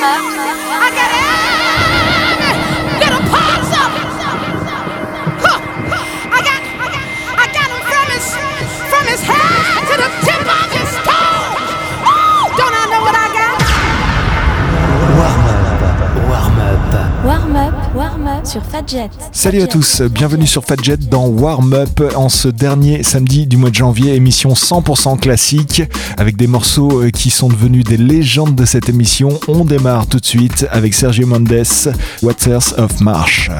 I got it. Sur. Salut à tous, bienvenue sur Fadjet dans Warm Up en ce dernier samedi du mois de janvier, émission 100% classique avec des morceaux euh, qui sont devenus des légendes de cette émission. On démarre tout de suite avec Sergio Mendes, Waters of Marsh.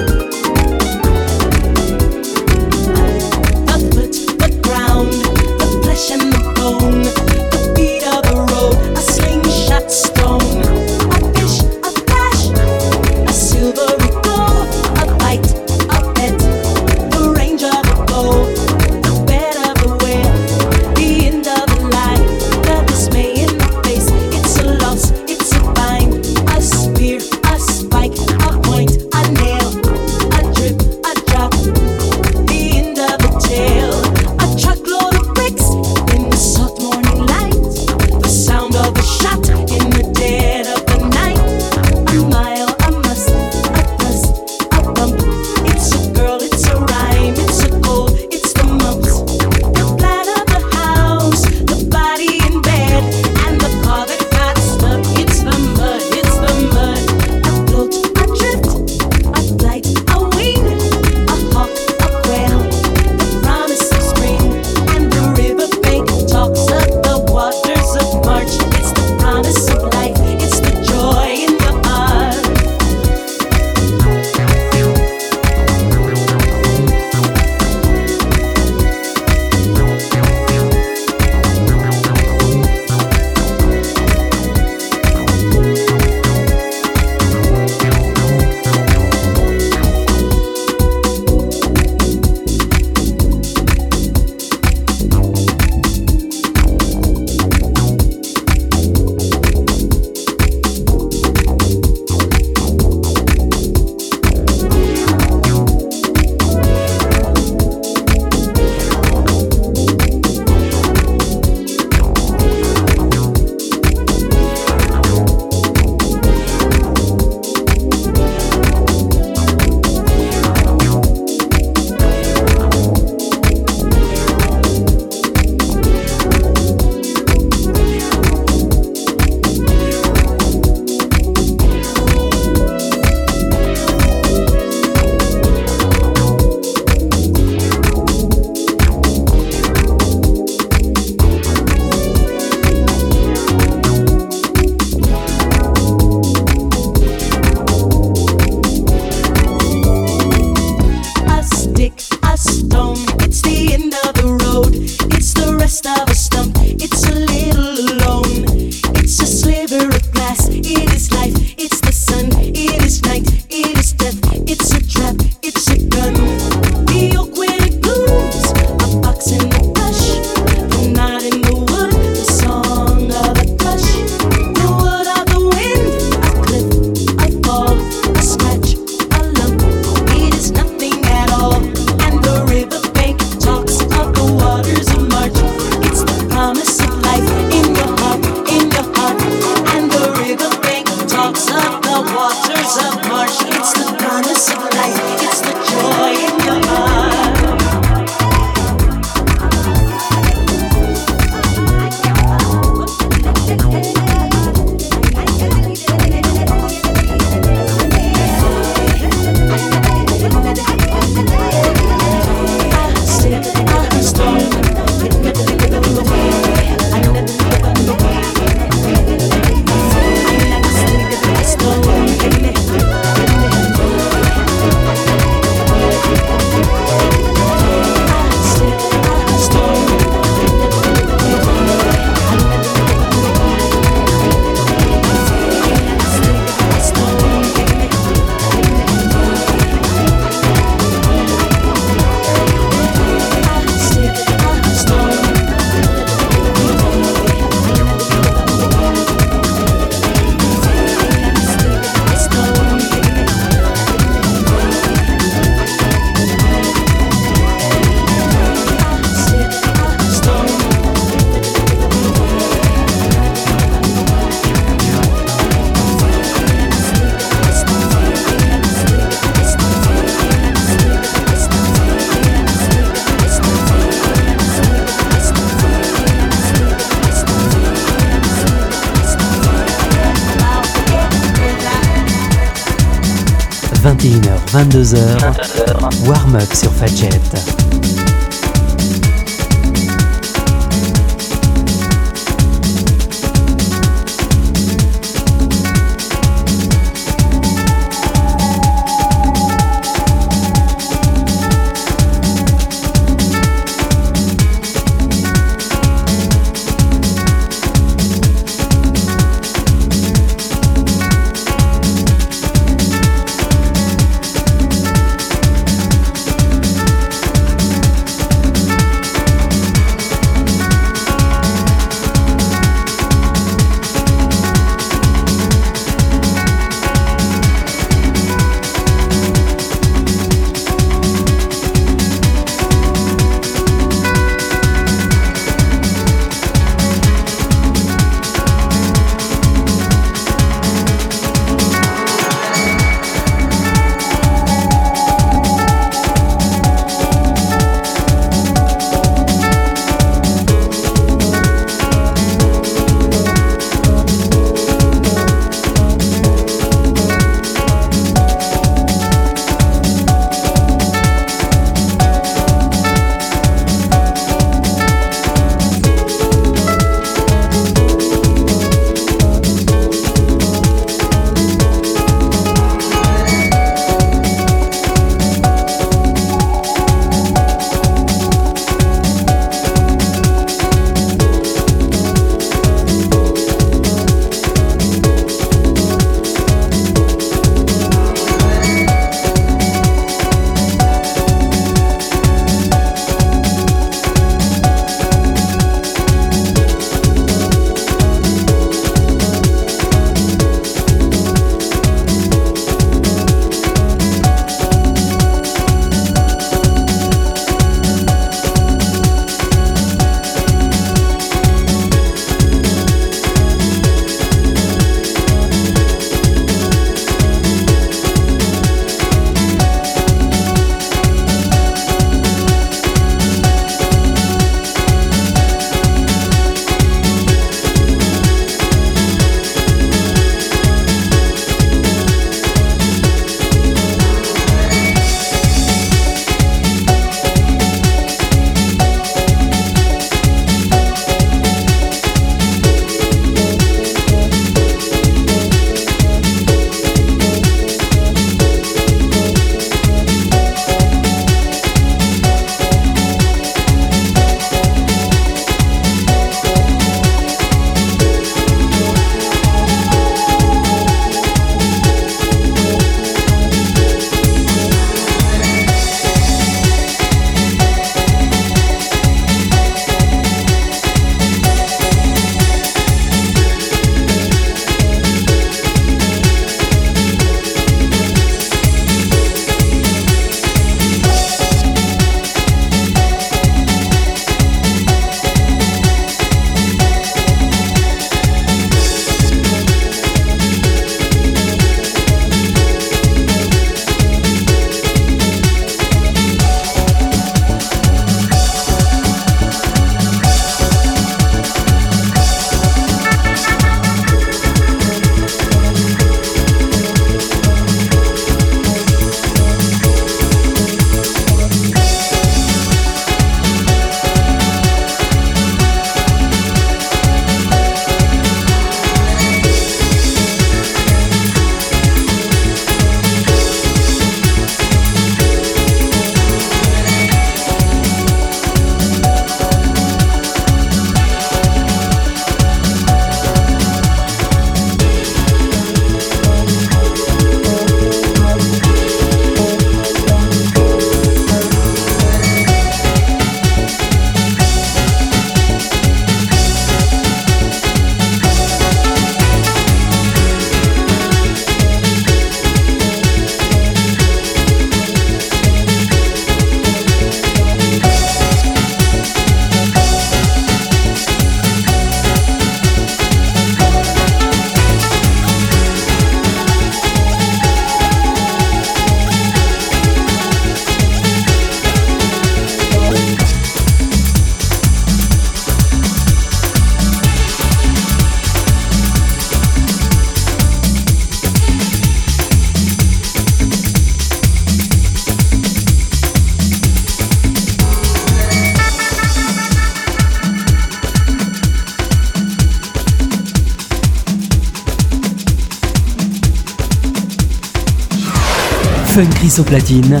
Au platine.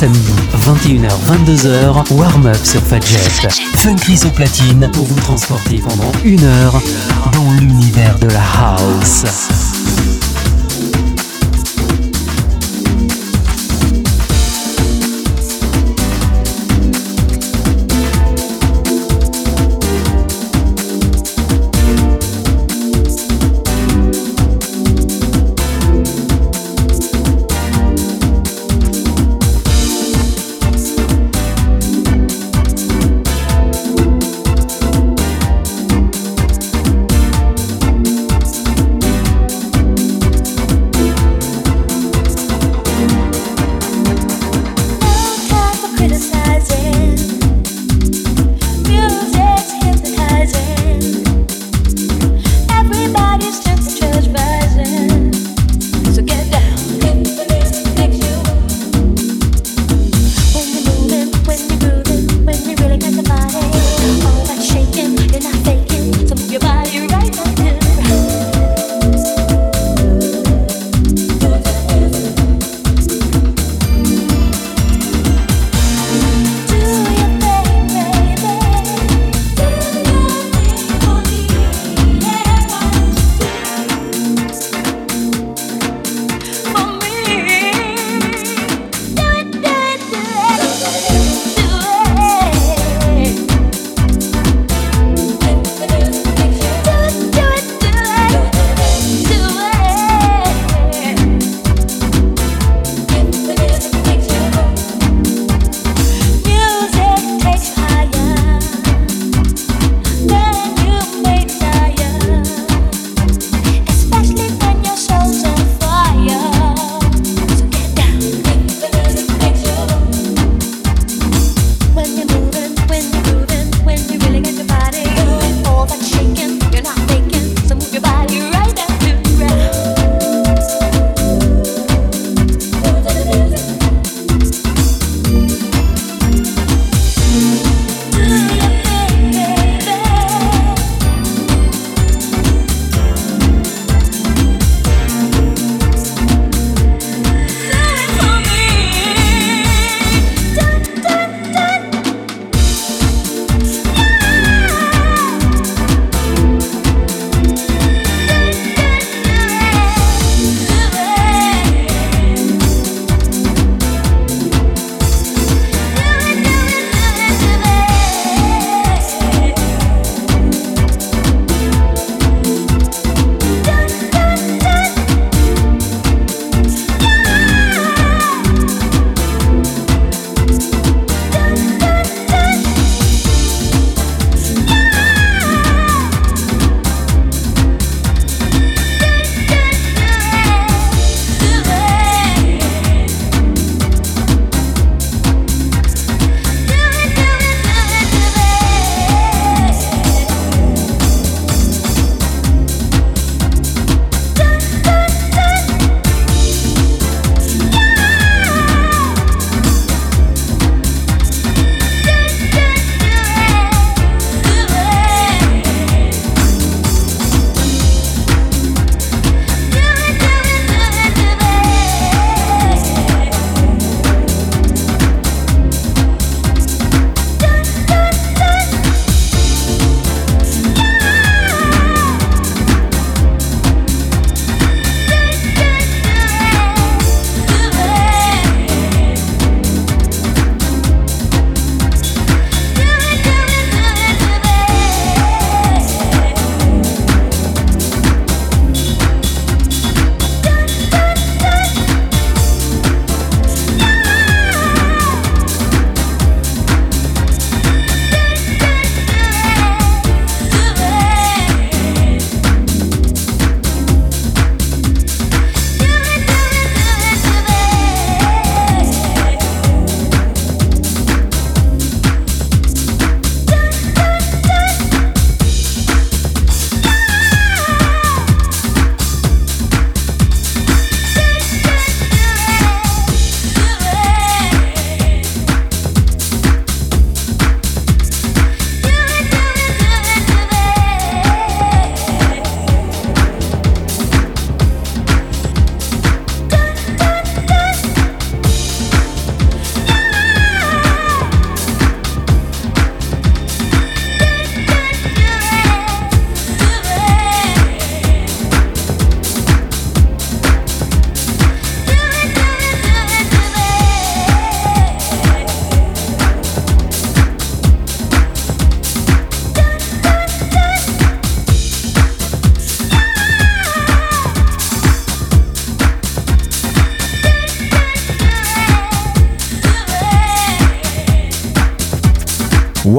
Samedis, 21h-22h, warm-up sur Fadjet. Fun Chris au platine pour vous transporter pendant une heure dans l'univers de la house.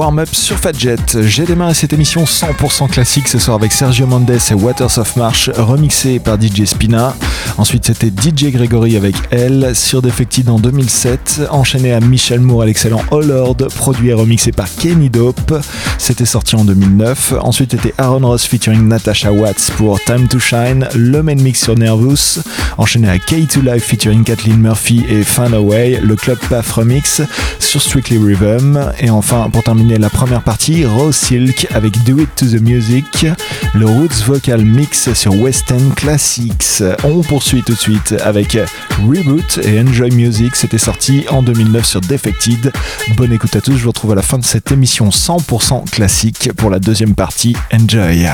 Warm Up sur Fadjet. J'ai démarré cette émission 100% classique ce soir avec Sergio Mendes et Waters of March, remixé par DJ Spina. Ensuite, c'était DJ Gregory avec Elle sur Defected en 2007, enchaîné à Michel Moore à l'excellent All Lord, produit et remixé par Kenny Dope. C'était sorti en 2009. Ensuite, c'était Aaron Ross featuring Natasha Watts pour Time to Shine, le main mix sur Nervous, enchaîné à K2 Live featuring Kathleen Murphy et Find Away, le Club Path remix sur Strictly Rhythm. Et enfin, pour terminer la première partie, Rose Silk avec Do It to the Music, le Roots Vocal Mix sur West End Classics. On poursuit tout de suite avec Reboot et Enjoy Music. C'était sorti en 2009 sur Defected. Bonne écoute à tous. Je vous retrouve à la fin de cette émission 100% classique pour la deuxième partie. Enjoy!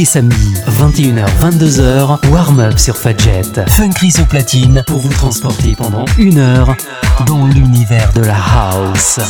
Les samedis, 21h-22h, warm-up sur Fadjet. Funk au platine pour vous transporter pendant une heure dans l'univers de la house.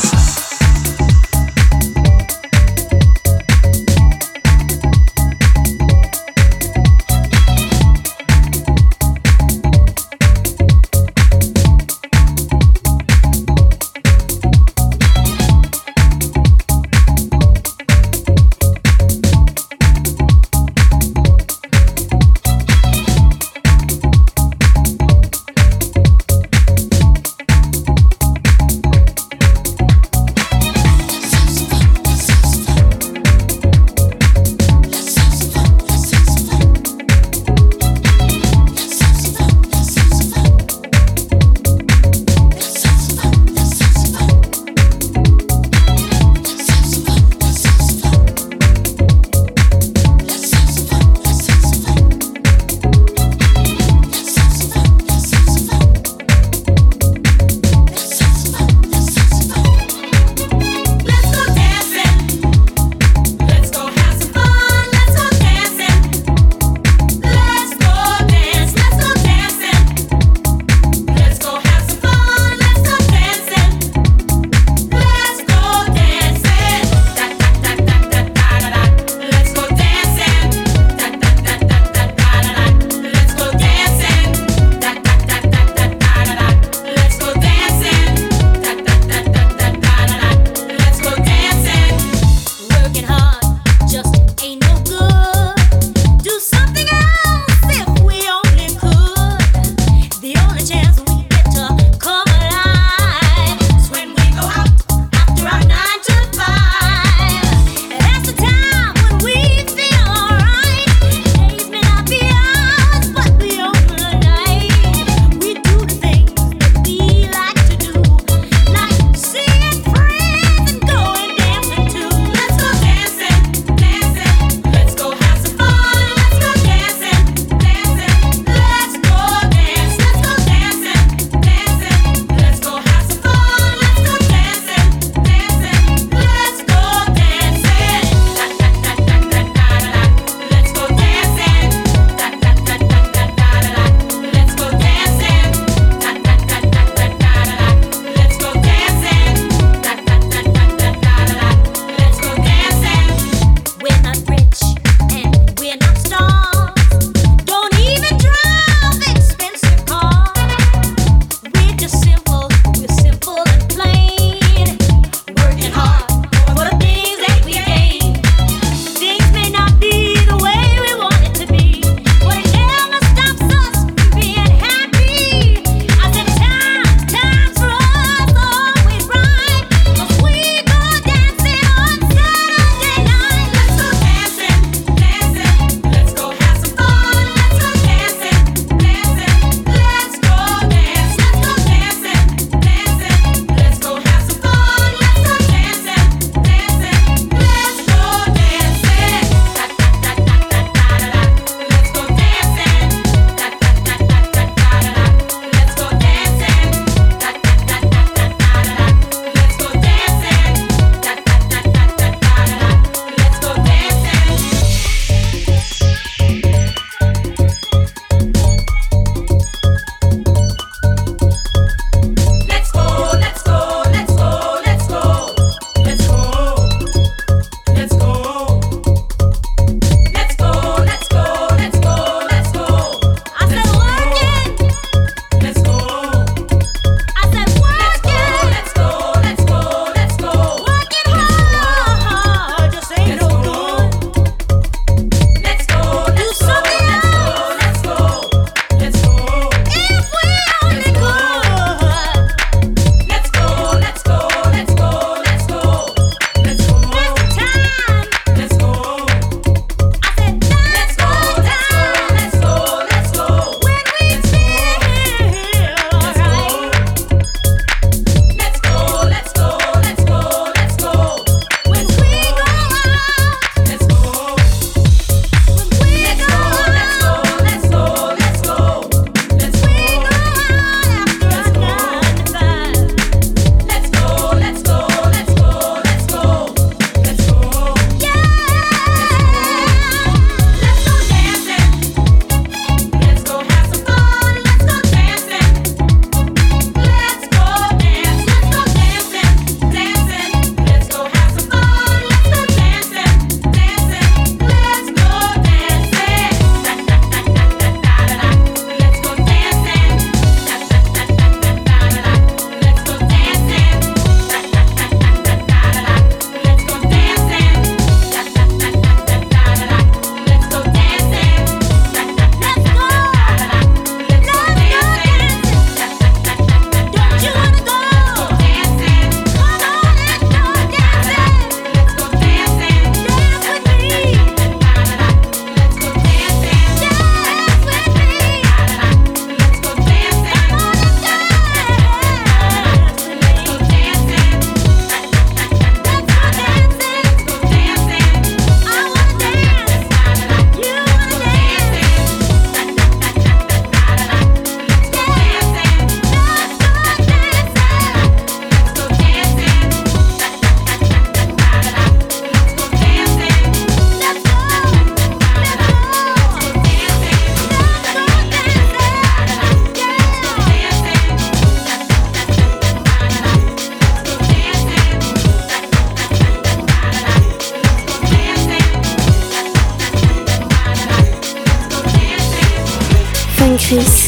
feel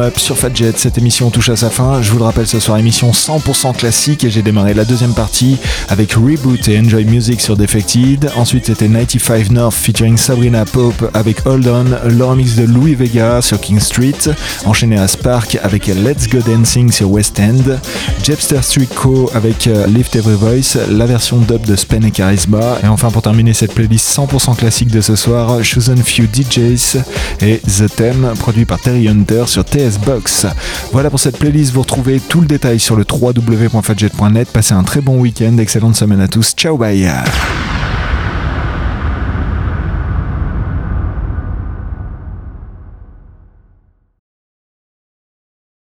Up sur Fadjet, cette émission touche à sa fin. Je vous le rappelle, ce soir, émission 100% classique et j'ai démarré la deuxième partie avec Reboot et Enjoy Music sur Defected. Ensuite, c'était 95 North featuring Sabrina Pope avec Hold On, le remix de Louis Vega sur King Street. Enchaîné à Spark avec Let's Go Dancing sur West End. Jepster Street Co avec euh, Lift Every Voice, la version dub de Spen et Charisma. Et enfin, pour terminer cette playlist 100% classique de ce soir, Chosen Few DJs et The Theme, produit par Terry Hunter sur TS Box. Voilà pour cette playlist, vous retrouvez tout le détail sur le www.fadjet.net. Passez un très bon week-end, excellente semaine à tous, ciao bye